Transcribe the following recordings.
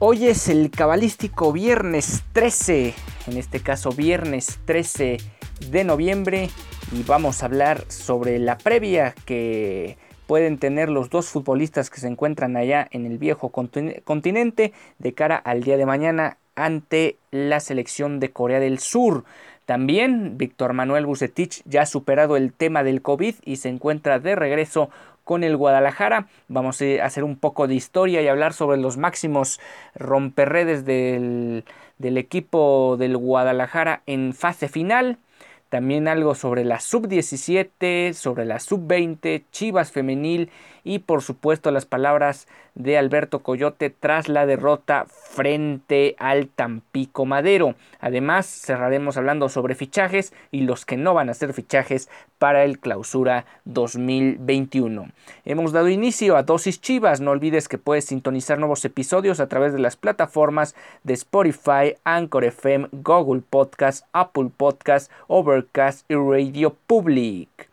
Hoy es el cabalístico viernes 13, en este caso viernes 13 de noviembre y vamos a hablar sobre la previa que pueden tener los dos futbolistas que se encuentran allá en el viejo continente de cara al día de mañana ante la selección de Corea del Sur. También Víctor Manuel Bucetich ya ha superado el tema del COVID y se encuentra de regreso con el Guadalajara. Vamos a hacer un poco de historia y hablar sobre los máximos romperredes del, del equipo del Guadalajara en fase final. También algo sobre la sub-17, sobre la sub-20, Chivas femenil y por supuesto las palabras de Alberto Coyote tras la derrota frente al Tampico Madero. Además cerraremos hablando sobre fichajes y los que no van a ser fichajes para el clausura 2021. Hemos dado inicio a Dosis Chivas, no olvides que puedes sintonizar nuevos episodios a través de las plataformas de Spotify, Anchor FM, Google Podcast, Apple Podcast, Overcast y Radio Public.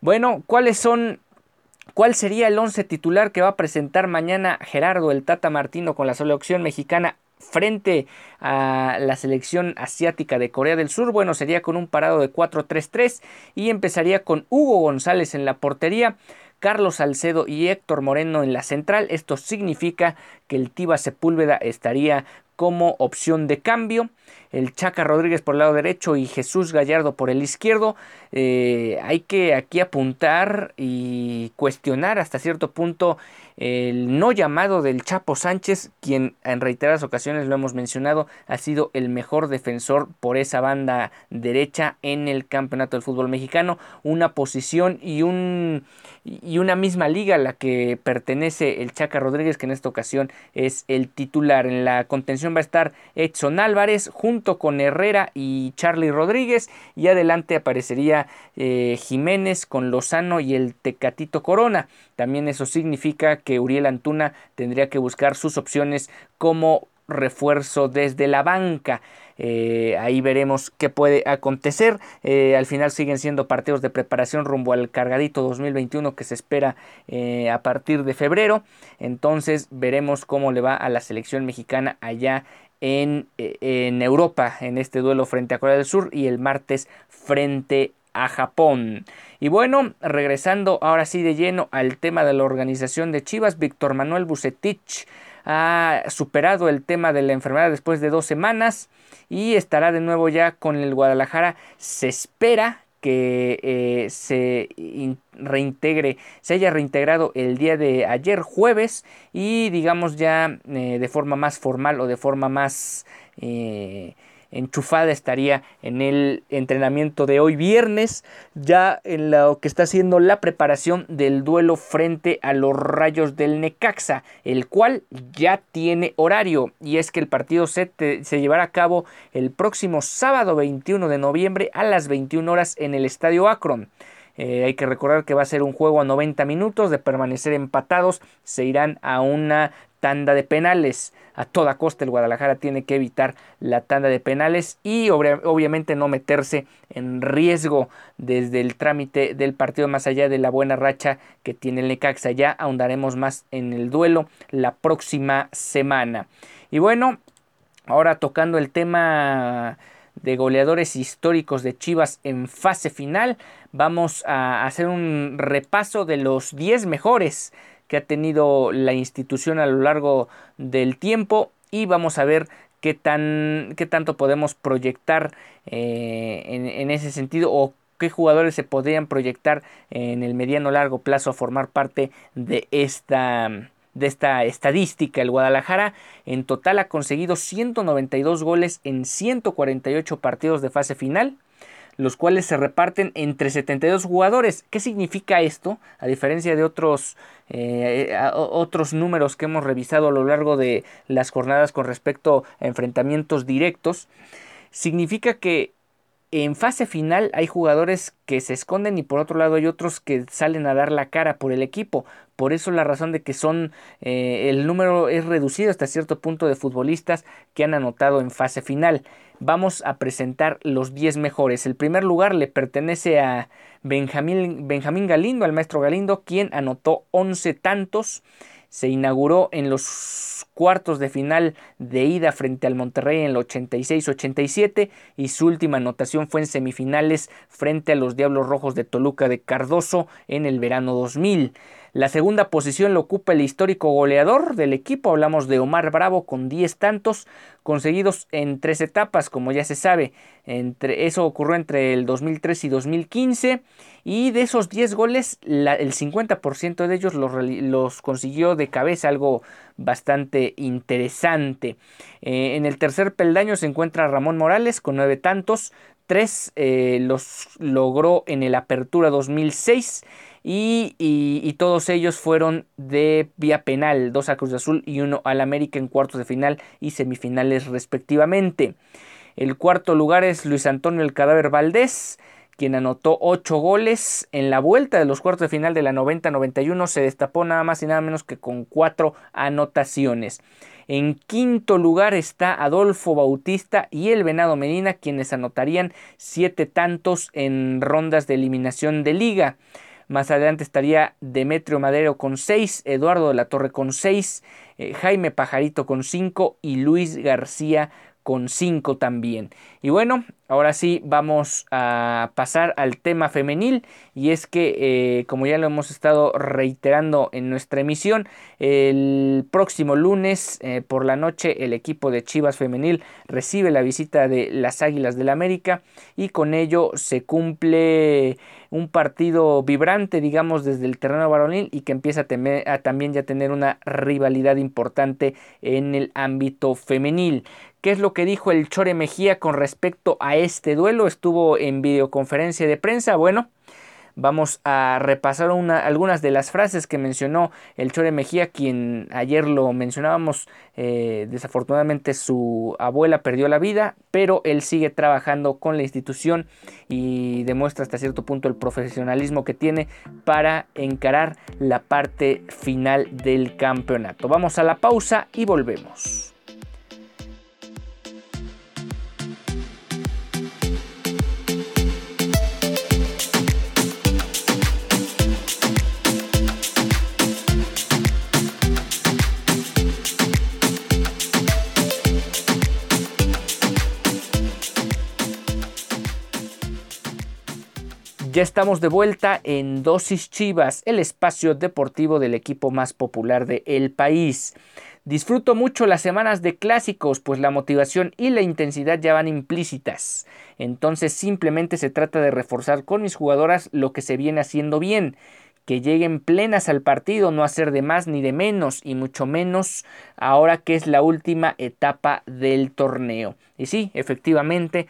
Bueno, ¿cuáles son ¿Cuál sería el once titular que va a presentar mañana Gerardo el Tata Martino con la selección mexicana frente a la selección asiática de Corea del Sur? Bueno, sería con un parado de 4-3-3 y empezaría con Hugo González en la portería. Carlos Salcedo y Héctor Moreno en la central. Esto significa que el Tiba Sepúlveda estaría como opción de cambio. El Chaca Rodríguez por el lado derecho y Jesús Gallardo por el izquierdo. Eh, hay que aquí apuntar y cuestionar hasta cierto punto el no llamado del Chapo Sánchez, quien en reiteradas ocasiones lo hemos mencionado, ha sido el mejor defensor por esa banda derecha en el campeonato del fútbol mexicano, una posición y, un, y una misma liga a la que pertenece el Chaca Rodríguez, que en esta ocasión es el titular. En la contención va a estar Edson Álvarez junto con Herrera y Charlie Rodríguez, y adelante aparecería eh, Jiménez con Lozano y el Tecatito Corona. También eso significa que Uriel Antuna tendría que buscar sus opciones como refuerzo desde la banca. Eh, ahí veremos qué puede acontecer. Eh, al final siguen siendo partidos de preparación rumbo al cargadito 2021 que se espera eh, a partir de febrero. Entonces veremos cómo le va a la selección mexicana allá en, en Europa en este duelo frente a Corea del Sur y el martes frente a Japón. Y bueno, regresando ahora sí de lleno al tema de la organización de Chivas, Víctor Manuel Bucetich ha superado el tema de la enfermedad después de dos semanas y estará de nuevo ya con el Guadalajara. Se espera que eh, se reintegre, se haya reintegrado el día de ayer jueves y digamos ya eh, de forma más formal o de forma más eh, enchufada estaría en el entrenamiento de hoy viernes, ya en lo que está haciendo la preparación del duelo frente a los Rayos del Necaxa, el cual ya tiene horario y es que el partido se, llevará a cabo el próximo sábado 21 de noviembre a las 21 horas en el Estadio Akron. Eh, hay que recordar que va a ser un juego a 90 minutos de permanecer empatados. Se irán a una tanda de penales. A toda costa el Guadalajara tiene que evitar la tanda de penales y obviamente no meterse en riesgo desde el trámite del partido más allá de la buena racha que tiene el Necaxa. Ya ahondaremos más en el duelo la próxima semana. Y bueno, ahora tocando el tema de goleadores históricos de Chivas en fase final, vamos a hacer un repaso de los 10 mejores que ha tenido la institución a lo largo del tiempo y vamos a ver qué, tan, qué tanto podemos proyectar eh, en, ese sentido o qué jugadores se podrían proyectar en el mediano largo plazo a formar parte de esta de esta estadística. El Guadalajara en total ha conseguido 192 goles en 148 partidos de fase final los cuales se reparten entre 72 jugadores. ¿Qué significa esto? A diferencia de otros, eh, otros números que hemos revisado a lo largo de las jornadas con respecto a enfrentamientos directos, significa que en fase final hay jugadores que se esconden y por otro lado hay otros que salen a dar la cara por el equipo. Por eso la razón de que son eh, el número es reducido hasta cierto punto de futbolistas que han anotado en fase final. Vamos a presentar los 10 mejores. El primer lugar le pertenece a Benjamín, Benjamín Galindo, al maestro Galindo, quien anotó 11 tantos. Se inauguró en los cuartos de final de ida frente al Monterrey en el 86-87 y su última anotación fue en semifinales frente a los Diablos Rojos de Toluca de Cardoso en el verano 2000. La segunda posición lo ocupa el histórico goleador del equipo, hablamos de Omar Bravo con 10 tantos conseguidos en tres etapas, como ya se sabe. Entre, eso ocurrió entre el 2003 y 2015 y de esos 10 goles el 50% de ellos los, consiguió de cabeza, algo bastante interesante. Eh, en el tercer peldaño se encuentra Ramón Morales con 9 tantos, 3 eh, los logró en el Apertura 2006 y, todos ellos fueron de vía penal, dos a Cruz Azul y uno al América en cuartos de final y semifinales respectivamente. El cuarto lugar es Luis Antonio El Cadáver Valdés, quien anotó ocho goles en la vuelta de los cuartos de final de la 90-91, se destapó nada más y nada menos que con cuatro anotaciones. En quinto lugar está Adolfo Bautista y el Venado Medina, quienes anotarían siete tantos en rondas de eliminación de liga. Más adelante estaría Demetrio Madero con 6, Eduardo de la Torre con 6, eh, Jaime Pajarito con 5 y Luis García con 5 también. Y bueno, ahora sí vamos a pasar al tema femenil y es que eh, como ya lo hemos estado reiterando en nuestra emisión, el próximo lunes eh, por la noche el equipo de Chivas femenil recibe la visita de las Águilas del América y con ello se cumple un partido vibrante, digamos, desde el terreno varonil y que empieza a, a también ya tener una rivalidad importante en el ámbito femenil. ¿Qué es lo que dijo el Chore Mejía con respecto a este duelo? Estuvo en videoconferencia de prensa. Bueno, Vamos a repasar algunas de las frases que mencionó el Chore Mejía, quien ayer lo mencionábamos. Eh, desafortunadamente su abuela perdió la vida, pero él sigue trabajando con la institución y demuestra hasta cierto punto el profesionalismo que tiene para encarar la parte final del campeonato. Vamos a la pausa y volvemos. Ya estamos de vuelta en Dosis Chivas, el espacio deportivo del equipo más popular del el país. Disfruto mucho las semanas de clásicos, pues la motivación y la intensidad ya van implícitas. Entonces simplemente se trata de reforzar con mis jugadoras lo que se viene haciendo bien, que lleguen plenas al partido, no hacer de más ni de menos, y mucho menos ahora que es la última etapa del torneo. Y sí, efectivamente,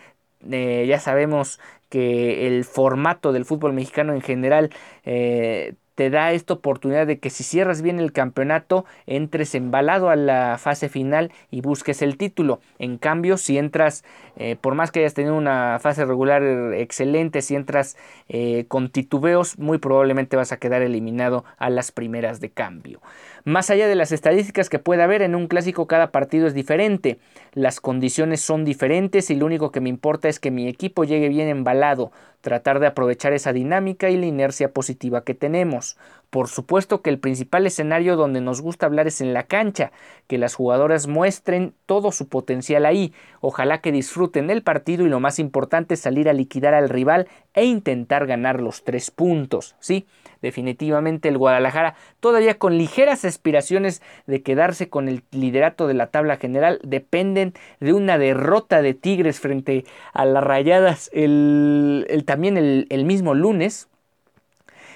eh, ya sabemos que el formato del fútbol mexicano en general eh, te da esta oportunidad de que si cierras bien el campeonato, entres embalado a la fase final y busques el título. En cambio, si entras, eh, por más que hayas tenido una fase regular excelente, si entras eh, con titubeos, muy probablemente vas a quedar eliminado a las primeras de cambio. Más allá de las estadísticas que pueda haber en un clásico, cada partido es diferente. Las condiciones son diferentes y lo único que me importa es que mi equipo llegue bien embalado tratar de aprovechar esa dinámica y la inercia positiva que tenemos. por supuesto que el principal escenario donde nos gusta hablar es en la cancha, que las jugadoras muestren todo su potencial ahí, ojalá que disfruten el partido y lo más importante salir a liquidar al rival e intentar ganar los tres puntos, ¿sí? Definitivamente el Guadalajara, todavía con ligeras aspiraciones de quedarse con el liderato de la tabla general, dependen de una derrota de Tigres frente a las Rayadas el, también el mismo lunes,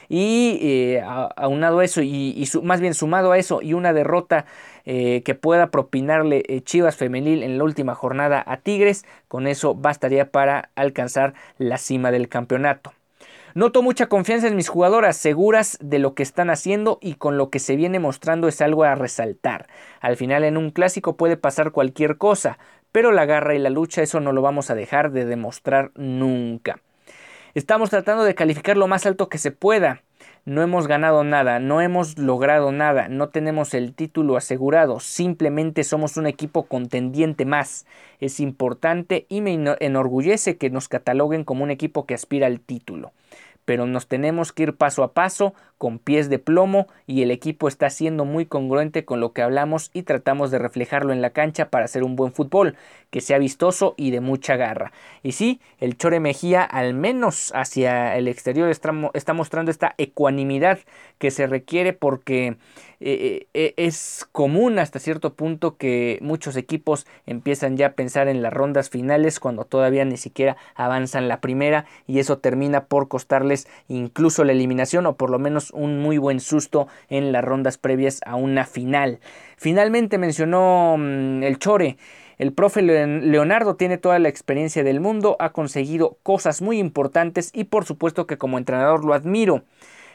y eh, aunado a eso, y, más bien sumado a eso, y una derrota eh, que pueda propinarle eh, Chivas Femenil en la última jornada a Tigres, con eso bastaría para alcanzar la cima del campeonato. Noto mucha confianza en mis jugadoras, seguras de lo que están haciendo y con lo que se viene mostrando es algo a resaltar. Al final en un clásico puede pasar cualquier cosa, pero la garra y la lucha eso no lo vamos a dejar de demostrar nunca. Estamos tratando de calificar lo más alto que se pueda. No hemos ganado nada, no hemos logrado nada, no tenemos el título asegurado, simplemente somos un equipo contendiente más. Es importante y me enorgullece que nos cataloguen como un equipo que aspira al título pero nos tenemos que ir paso a paso con pies de plomo y el equipo está siendo muy congruente con lo que hablamos y tratamos de reflejarlo en la cancha para hacer un buen fútbol, que sea vistoso y de mucha garra. Y sí, el Chore Mejía al menos hacia el exterior está, mostrando esta ecuanimidad que se requiere porque eh, eh, es común hasta cierto punto que muchos equipos empiezan ya a pensar en las rondas finales cuando todavía ni siquiera avanzan la primera y eso termina por costarles incluso la eliminación o por lo menos un muy buen susto en las rondas previas a una final. Finalmente mencionó mm, el Chore. El profe Leonardo tiene toda la experiencia del mundo, ha conseguido cosas muy importantes y por supuesto que como entrenador lo admiro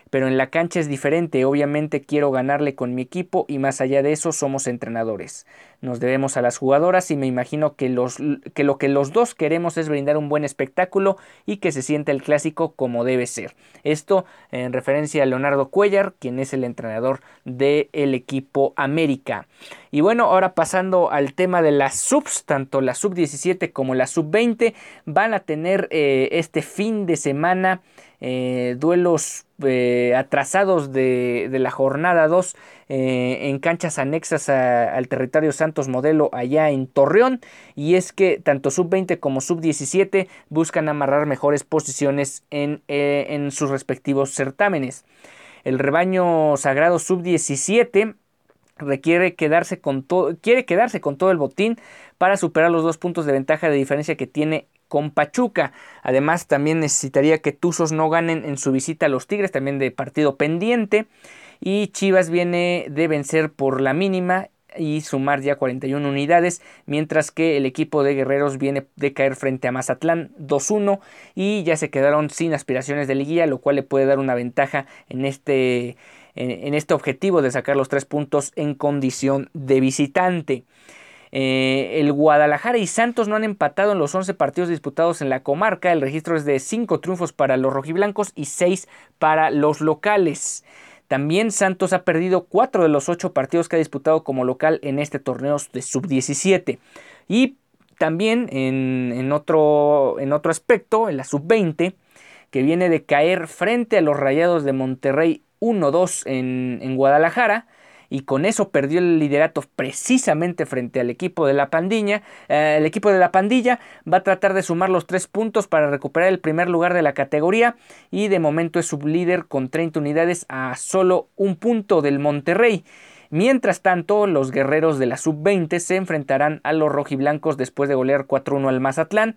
pero en la cancha es diferente, obviamente quiero ganarle con mi equipo y más allá de eso somos entrenadores. Nos debemos a las jugadoras y me imagino que, los, que lo que los dos queremos es brindar un buen espectáculo y que se sienta el clásico como debe ser. Esto en referencia a Leonardo Cuellar, quien es el entrenador del equipo América. Y bueno, ahora pasando al tema de las subs, tanto la sub 17 como la sub 20 van a tener eh, este fin de semana eh, duelos eh, atrasados de, la jornada 2 eh, en canchas anexas al territorio Santos Modelo allá en Torreón y es que tanto sub-20 como sub-17 buscan amarrar mejores posiciones en, en sus respectivos certámenes. El rebaño sagrado sub-17 requiere quedarse con todo, quiere quedarse con todo el botín para superar los dos puntos de ventaja de diferencia que tiene con Pachuca. Además, también necesitaría que Tuzos no ganen en su visita a los Tigres, también de partido pendiente. Y Chivas viene de vencer por la mínima y sumar ya 41 unidades, mientras que el equipo de Guerreros viene de caer frente a Mazatlán 2-1 y ya se quedaron sin aspiraciones de liguilla, lo cual le puede dar una ventaja en este, en este objetivo de sacar los tres puntos en condición de visitante. Eh, el Guadalajara y Santos no han empatado en los 11 partidos disputados en la comarca. El registro es de 5 triunfos para los rojiblancos y 6 para los locales. También Santos ha perdido 4 de los 8 partidos que ha disputado como local en este torneo de sub-17. Y también en, otro, en otro aspecto, en la sub-20, que viene de caer frente a los Rayados de Monterrey 1-2 en, en Guadalajara y con eso perdió el liderato precisamente frente al equipo de la pandilla. Eh, el equipo de la pandilla va a tratar de sumar los tres puntos para recuperar el primer lugar de la categoría y de momento es sublíder con 30 unidades a solo un punto del Monterrey. Mientras tanto, los guerreros de la sub-20 se enfrentarán a los rojiblancos después de golear 4-1 al Mazatlán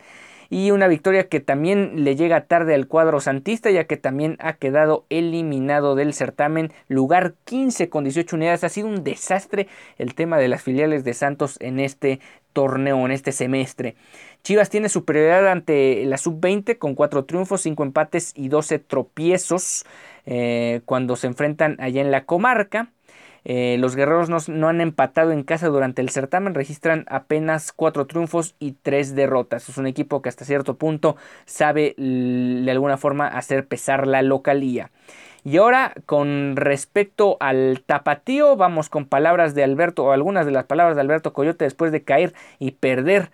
y una victoria que también le llega tarde al cuadro santista ya que también ha quedado eliminado del certamen. Lugar 15 con 18 unidades. Ha sido un desastre el tema de las filiales de Santos en este torneo en este semestre. Chivas tiene superioridad ante la sub-20 con 4 triunfos, 5 empates y 12 tropiezos eh, cuando se enfrentan allá en la comarca. Eh, los guerreros no, han empatado en casa durante el certamen, registran apenas cuatro triunfos y tres derrotas. Es un equipo que hasta cierto punto sabe de alguna forma hacer pesar la localía. Y ahora, con respecto al tapatío, vamos con palabras de Alberto, o algunas de las palabras de Alberto Coyote después de caer y perder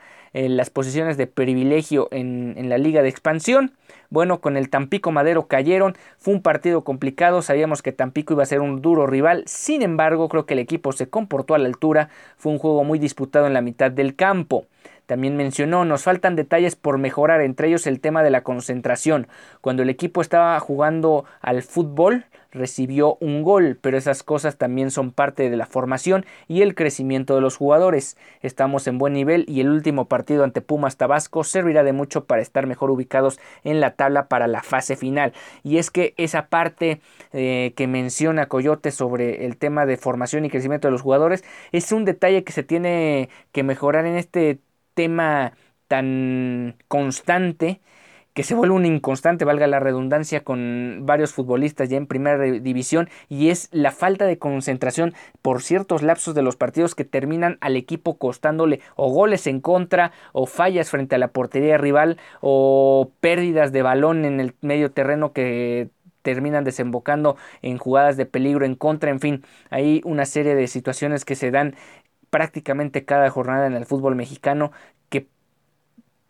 las posiciones de privilegio en la liga de expansión. Bueno, con el Tampico Madero cayeron, fue un partido complicado, sabíamos que Tampico iba a ser un duro rival, sin embargo creo que el equipo se comportó a la altura, fue un juego muy disputado en la mitad del campo. También mencionó, nos faltan detalles por mejorar, entre ellos el tema de la concentración. Cuando el equipo estaba jugando al fútbol, recibió un gol, pero esas cosas también son parte de la formación y el crecimiento de los jugadores. Estamos en buen nivel y el último partido ante Pumas Tabasco servirá de mucho para estar mejor ubicados en la tabla para la fase final. Y es que esa parte eh, que menciona Coyote sobre el tema de formación y crecimiento de los jugadores es un detalle que se tiene que mejorar en este tema tan constante que se vuelve un inconstante, valga la redundancia, con varios futbolistas ya en primera división y es la falta de concentración por ciertos lapsos de los partidos que terminan al equipo costándole o goles en contra o fallas frente a la portería rival o pérdidas de balón en el medio terreno que terminan desembocando en jugadas de peligro en contra, en fin, hay una serie de situaciones que se dan prácticamente cada jornada en el fútbol mexicano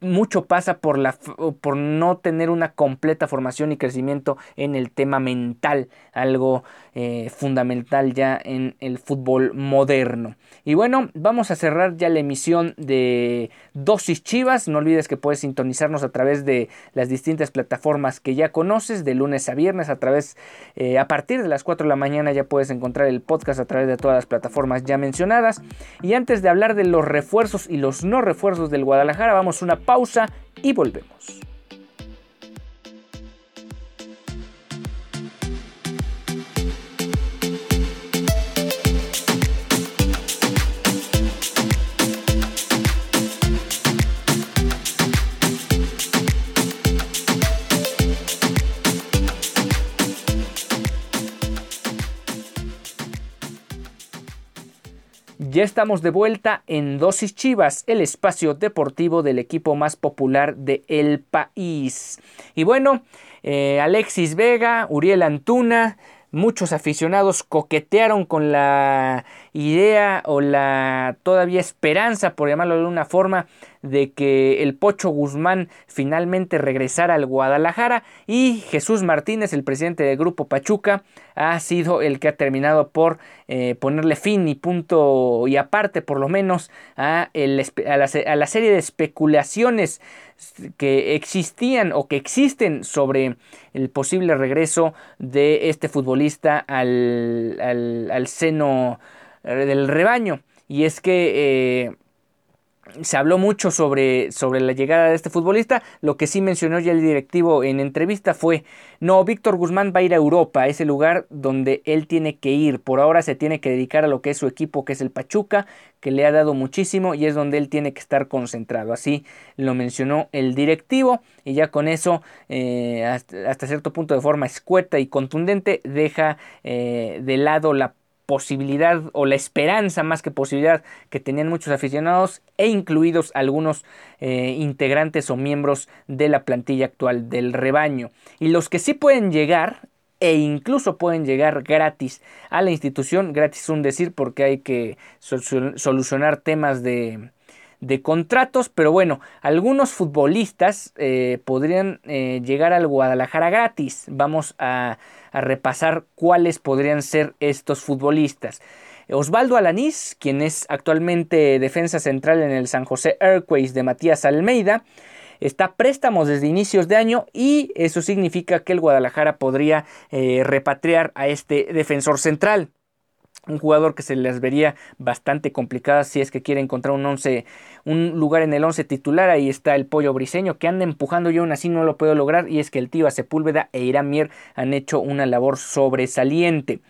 mucho pasa por, la, por no tener una completa formación y crecimiento en el tema mental, algo eh, fundamental ya en el fútbol moderno. Y bueno, vamos a cerrar ya la emisión de Dosis Chivas. No olvides que puedes sintonizarnos a través de las distintas plataformas que ya conoces, de lunes a viernes, a través, eh, a partir de las 4 de la mañana ya puedes encontrar el podcast a través de todas las plataformas ya mencionadas. Y antes de hablar de los refuerzos y los no refuerzos del Guadalajara, vamos una pausa y volvemos. Ya estamos de vuelta en Dosis Chivas, el espacio deportivo del equipo más popular de el país. Y bueno, eh, Alexis Vega, Uriel Antuna, muchos aficionados coquetearon con la idea o la todavía esperanza, por llamarlo de una forma, de que el Pocho Guzmán finalmente regresara al Guadalajara y Jesús Martínez, el presidente del grupo Pachuca, ha sido el que ha terminado por eh, ponerle fin y punto y aparte por lo menos a, a, la, serie de especulaciones que existían o que existen sobre el posible regreso de este futbolista al, al, seno del rebaño. Y es que eh, se habló mucho sobre, sobre la llegada de este futbolista. Lo que sí mencionó ya el directivo en entrevista fue, no, Víctor Guzmán va a ir a Europa, ese lugar donde él tiene que ir. Por ahora se tiene que dedicar a lo que es su equipo, que es el Pachuca, que le ha dado muchísimo y es donde él tiene que estar concentrado. Así lo mencionó el directivo y ya con eso, eh, hasta, cierto punto de forma escueta y contundente, deja eh, de lado la posibilidad o la esperanza más que posibilidad que tenían muchos aficionados e incluidos algunos eh, integrantes o miembros de la plantilla actual del rebaño. Y los que sí pueden llegar e incluso pueden llegar gratis a la institución, gratis un decir porque hay que solucionar temas de, de contratos, pero bueno, algunos futbolistas eh, podrían eh, llegar al Guadalajara gratis. Vamos a, repasar cuáles podrían ser estos futbolistas. Osvaldo Alanís, quien es actualmente defensa central en el San José Airways de Matías Almeida, está a préstamos desde inicios de año y eso significa que el Guadalajara podría eh, repatriar a este defensor central un jugador que se les vería bastante complicada si es que quiere encontrar un once, un lugar en el 11 titular. Ahí está el pollo briseño que anda empujando y aún así no lo puedo lograr. Y es que el tío Sepúlveda e Irán Mier han hecho una labor sobresaliente.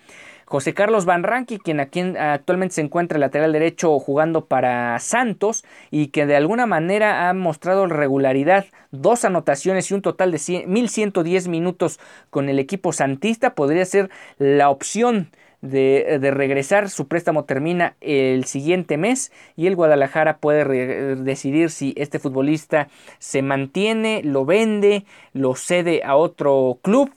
José Carlos Van quien aquí actualmente se encuentra lateral derecho jugando para Santos y que de alguna manera ha mostrado regularidad, dos anotaciones y un total de 1110 minutos con el equipo santista, podría ser la opción de, regresar. Su préstamo termina el siguiente mes y el Guadalajara puede decidir si este futbolista se mantiene, lo vende, lo cede a otro club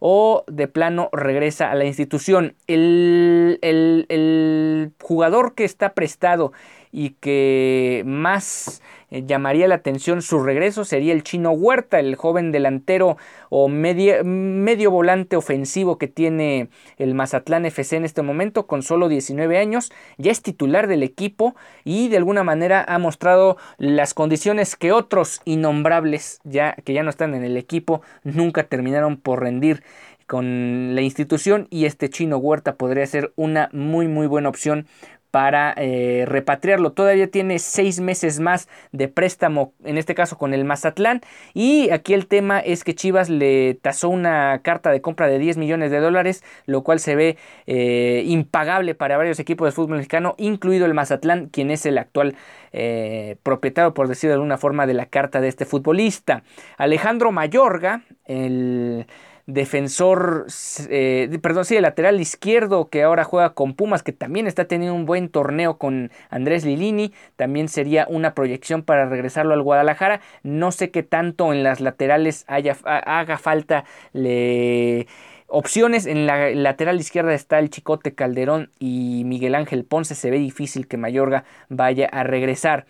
o de plano regresa a la institución. El, el, jugador que está prestado y que más eh, llamaría la atención su regreso sería el chino Huerta, el joven delantero o medio volante ofensivo que tiene el Mazatlán FC en este momento con solo 19 años, ya es titular del equipo y de alguna manera ha mostrado las condiciones que otros innombrables ya que ya no están en el equipo nunca terminaron por rendir con la institución y este chino Huerta podría ser una muy muy buena opción para eh, repatriarlo. Todavía tiene seis meses más de préstamo, en este caso con el Mazatlán. Y aquí el tema es que Chivas le tasó una carta de compra de 10 millones de dólares, lo cual se ve eh, impagable para varios equipos de fútbol mexicano, incluido el Mazatlán, quien es el actual eh, propietario, por decirlo de alguna forma, de la carta de este futbolista. Alejandro Mayorga, el defensor, eh, perdón, sí, el lateral izquierdo que ahora juega con Pumas, que también está teniendo un buen torneo con Andrés Lilini, también sería una proyección para regresarlo al Guadalajara. No sé qué tanto en las laterales haya, haga falta le opciones. En la lateral izquierda está el Chicote Calderón y Miguel Ángel Ponce. Se ve difícil que Mayorga vaya a regresar.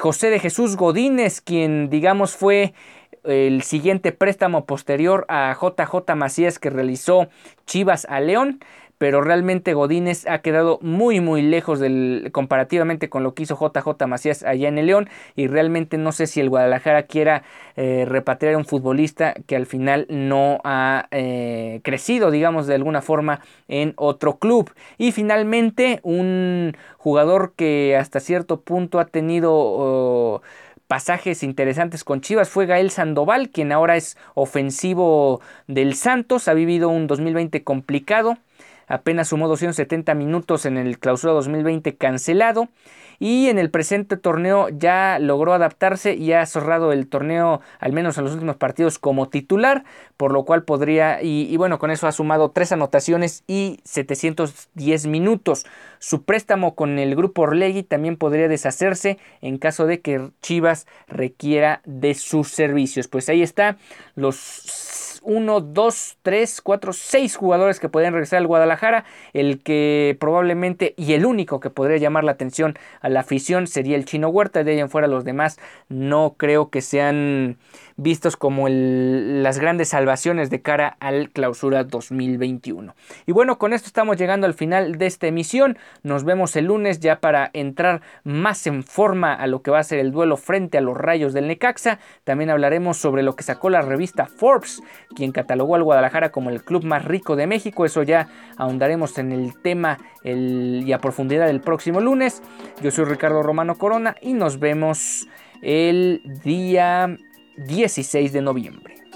José de Jesús Godínez, quien digamos fue el siguiente préstamo posterior a JJ Macías que realizó Chivas a León pero realmente Godínez ha quedado muy muy lejos comparativamente con lo que hizo JJ Macías allá en el León y realmente no sé si el Guadalajara quiera eh, repatriar a un futbolista que al final no ha eh, crecido digamos de alguna forma en otro club. Y finalmente un jugador que hasta cierto punto ha tenido pasajes interesantes con Chivas. Fue Gael Sandoval, quien ahora es ofensivo del Santos, ha vivido un 2020 complicado, apenas sumó 270 minutos en el clausura 2020 cancelado y en el presente torneo ya logró adaptarse y ha cerrado el torneo al menos en los últimos partidos como titular, por lo cual podría, y, bueno, con eso ha sumado tres anotaciones y 710 minutos. Su préstamo con el grupo Orlegui también podría deshacerse en caso de que Chivas requiera de sus servicios. Pues ahí está los 1, 2, 3, 4, 6 jugadores que pueden regresar al Guadalajara. El que probablemente y el único que podría llamar la atención a la afición sería el Chino Huerta. De ahí en fuera los demás no creo que sean vistos como las grandes salvaciones de cara al clausura 2021. Y bueno, con esto estamos llegando al final de esta emisión. Nos vemos el lunes ya para entrar más en forma a lo que va a ser el duelo frente a los rayos del Necaxa. También hablaremos sobre lo que sacó la revista Forbes, quien catalogó al Guadalajara como el club más rico de México. Eso ya ahondaremos en el tema y a profundidad el próximo lunes. Yo soy Ricardo Romano Corona y nos vemos el día 16 de noviembre.